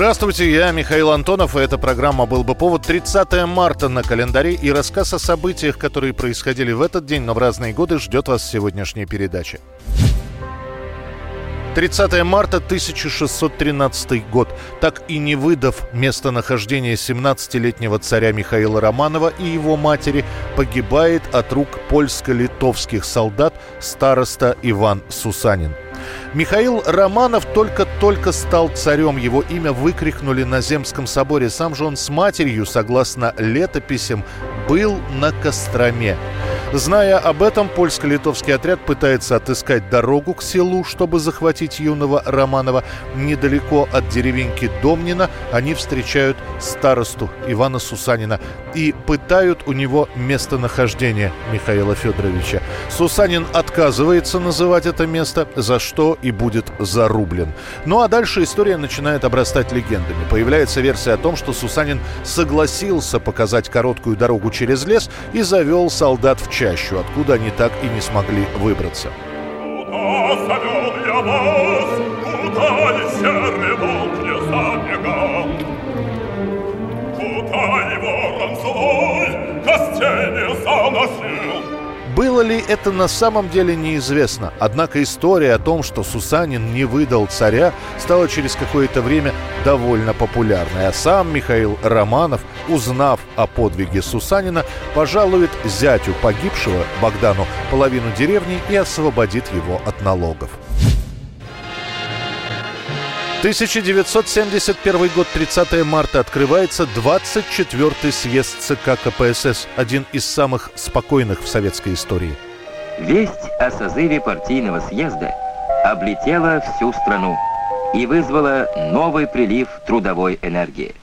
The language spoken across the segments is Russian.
Здравствуйте, я Михаил Антонов, и эта программа «Был бы повод» 30 марта на календаре, и рассказ о событиях, которые происходили в этот день, но в разные годы, ждет вас сегодняшняя передача. 30 марта 1613 год. Так и не выдав местонахождение 17-летнего царя Михаила Романова и его матери, погибает от рук польско-литовских солдат староста Иван Сусанин. Михаил Романов только-только стал царем. Его имя выкрикнули на Земском соборе. Сам же он с матерью, согласно летописям, был на Костроме. Зная об этом, польско-литовский отряд пытается отыскать дорогу к селу, чтобы захватить юного Романова. Недалеко от деревеньки Домнина они встречают старосту Ивана Сусанина и пытают у него местонахождение Михаила Федоровича. Сусанин отказывается называть это место, за что и будет зарублен. Ну а дальше история начинает обрастать легендами. Появляется версия о том, что Сусанин согласился показать короткую дорогу через лес и завел солдат в чащу, откуда они так и не смогли выбраться. Куда завел я вас? Куда серый волк не забегал? Куда его ранцевой костей не заносил? Было ли это на самом деле неизвестно. Однако история о том, что Сусанин не выдал царя, стала через какое-то время довольно популярной. А сам Михаил Романов, узнав о подвиге Сусанина, пожалует зятю погибшего, Богдану, половину деревни и освободит его от налогов. 1971 год, 30 марта, открывается 24-й съезд ЦК КПСС, один из самых спокойных в советской истории. Весть о созыве партийного съезда облетела всю страну и вызвала новый прилив трудовой энергии.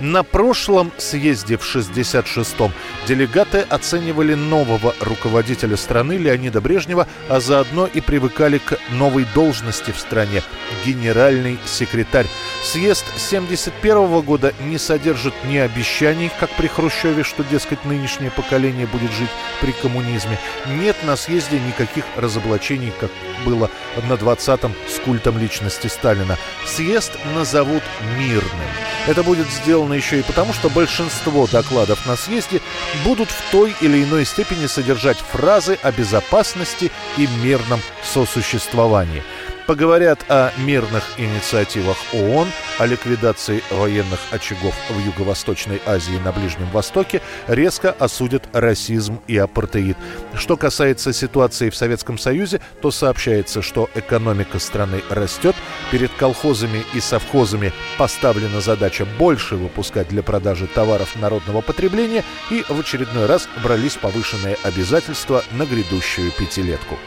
На прошлом съезде в 66-м делегаты оценивали нового руководителя страны Леонида Брежнева, а заодно и привыкали к новой должности в стране – генеральный секретарь. Съезд 71 года не содержит ни обещаний, как при Хрущеве, что, дескать, нынешнее поколение будет жить при коммунизме. Нет на съезде никаких разоблачений, как было на 20-м с культом личности Сталина. Съезд назовут мирным. Это будет сделано еще и потому, что большинство докладов на съезде будут в той или иной степени содержать фразы о безопасности и мирном сосуществовании. Поговорят о мирных инициативах ООН, о ликвидации военных очагов в Юго-Восточной Азии и на Ближнем Востоке, резко осудят расизм и апартеид. Что касается ситуации в Советском Союзе, то сообщается, что экономика страны растет, перед колхозами и совхозами поставлена задача больше выпускать для продажи товаров народного потребления и в очередной раз брались повышенные обязательства на грядущую пятилетку.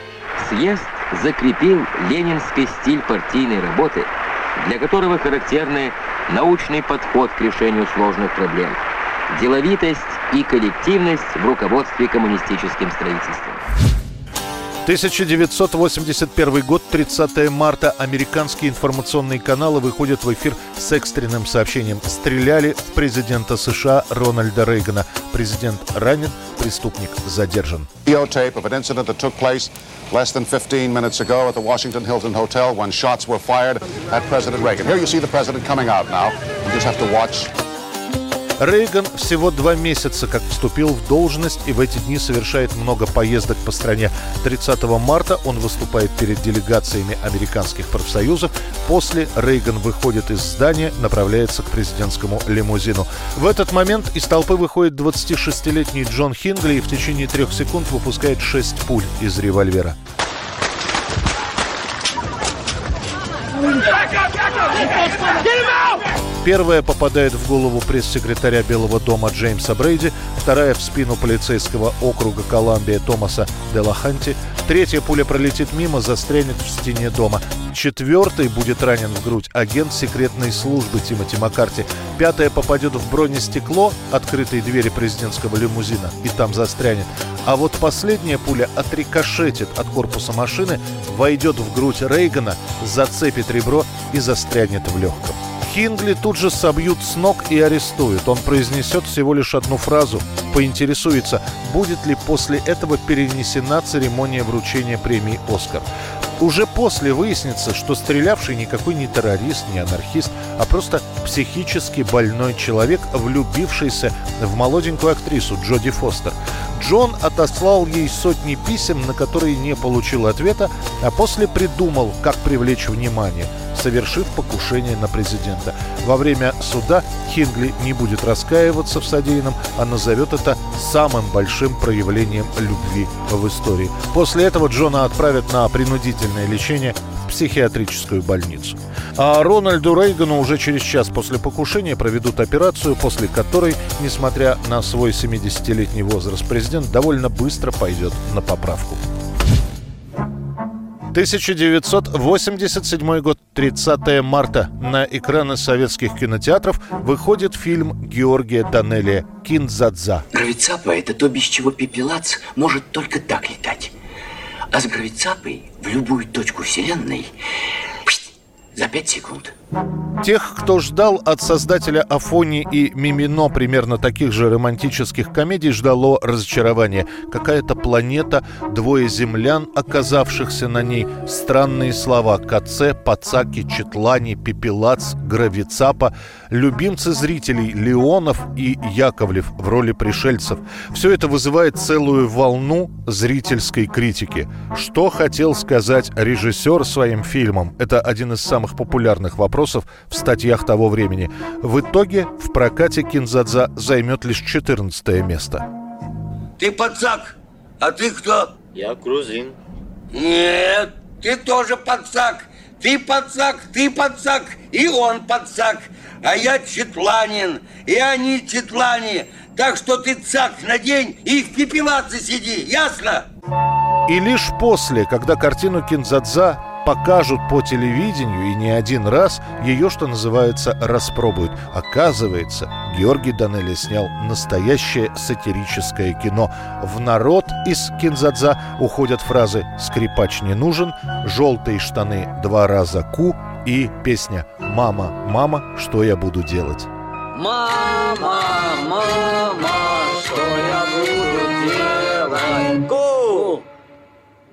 Съезд закрепил ленинский стиль партийной работы, для которого характерны научный подход к решению сложных проблем, деловитость и коллективность в руководстве коммунистическим строительством. 1981 год, 30 марта. Американские информационные каналы выходят в эфир с экстренным сообщением. Стреляли в президента США Рональда Рейгана. Президент ранен, преступник задержан. videotape of an incident that took place less than 15 minutes ago at the Washington Hilton Hotel when shots were fired at President Reagan. Here you see the president coming out now. You just have to watch. Рейган всего два месяца как вступил в должность и в эти дни совершает много поездок по стране. 30 марта он выступает перед делегациями американских профсоюзов. После Рейган выходит из здания, направляется к президентскому лимузину. В этот момент из толпы выходит 26-летний Джон Хингли и в течение трех секунд выпускает 6 пуль из револьвера. Первая попадает в голову пресс-секретаря Белого дома Джеймса Брейди, вторая в спину полицейского округа Колумбия Томаса Делаханти, третья пуля пролетит мимо, застрянет в стене дома, четвертый будет ранен в грудь агент секретной службы Тимоти Маккарти, пятая попадет в бронестекло открытой двери президентского лимузина и там застрянет, а вот последняя пуля отрикошетит от корпуса машины, войдет в грудь Рейгана, зацепит ребро и застрянет в легком. Хингли тут же собьют с ног и арестуют. Он произнесет всего лишь одну фразу, поинтересуется, будет ли после этого перенесена церемония вручения премии «Оскар». Уже после выяснится, что стрелявший никакой не террорист, не анархист, а просто психически больной человек, влюбившийся в молоденькую актрису Джоди Фостер. Джон отослал ей сотни писем, на которые не получил ответа, а после придумал, как привлечь внимание – совершив покушение на президента. Во время суда Хингли не будет раскаиваться в содеянном, а назовет это самым большим проявлением любви в истории. После этого Джона отправят на принудительное лечение психиатрическую больницу. А Рональду Рейгану уже через час после покушения проведут операцию, после которой, несмотря на свой 70-летний возраст, президент довольно быстро пойдет на поправку. 1987 год, 30 марта. На экраны советских кинотеатров выходит фильм Георгия Данелия «Кинзадза». Гравицапа – это то, без чего пепелац может только так летать. А с гравицапой в любую точку Вселенной за пять секунд. Тех, кто ждал от создателя Афони и Мимино примерно таких же романтических комедий, ждало разочарование. Какая-то планета, двое землян, оказавшихся на ней, странные слова Каце, Пацаки, Четлани, Пепелац, Гравицапа, любимцы зрителей Леонов и Яковлев в роли пришельцев. Все это вызывает целую волну зрительской критики. Что хотел сказать режиссер своим фильмом? Это один из самых популярных вопросов в статьях того времени. В итоге в прокате Кинзадза займет лишь 14 место. Ты пацак, а ты кто? Я грузин. Нет, ты тоже пацак. Ты пацак, ты пацак, и он пацак. А я четланин, и они четлане. Так что ты цак надень и в пепелаце сиди, ясно? И лишь после, когда картину Кинзадза покажут по телевидению и не один раз, ее, что называется, распробуют. Оказывается, Георгий Данелли снял настоящее сатирическое кино. В народ из Кинзадза уходят фразы «скрипач не нужен», «желтые штаны два раза ку» и песня «Мама, мама, что я буду делать?» Мама, мама, что я буду делать? Ку!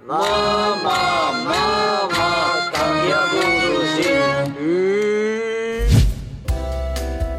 Мама,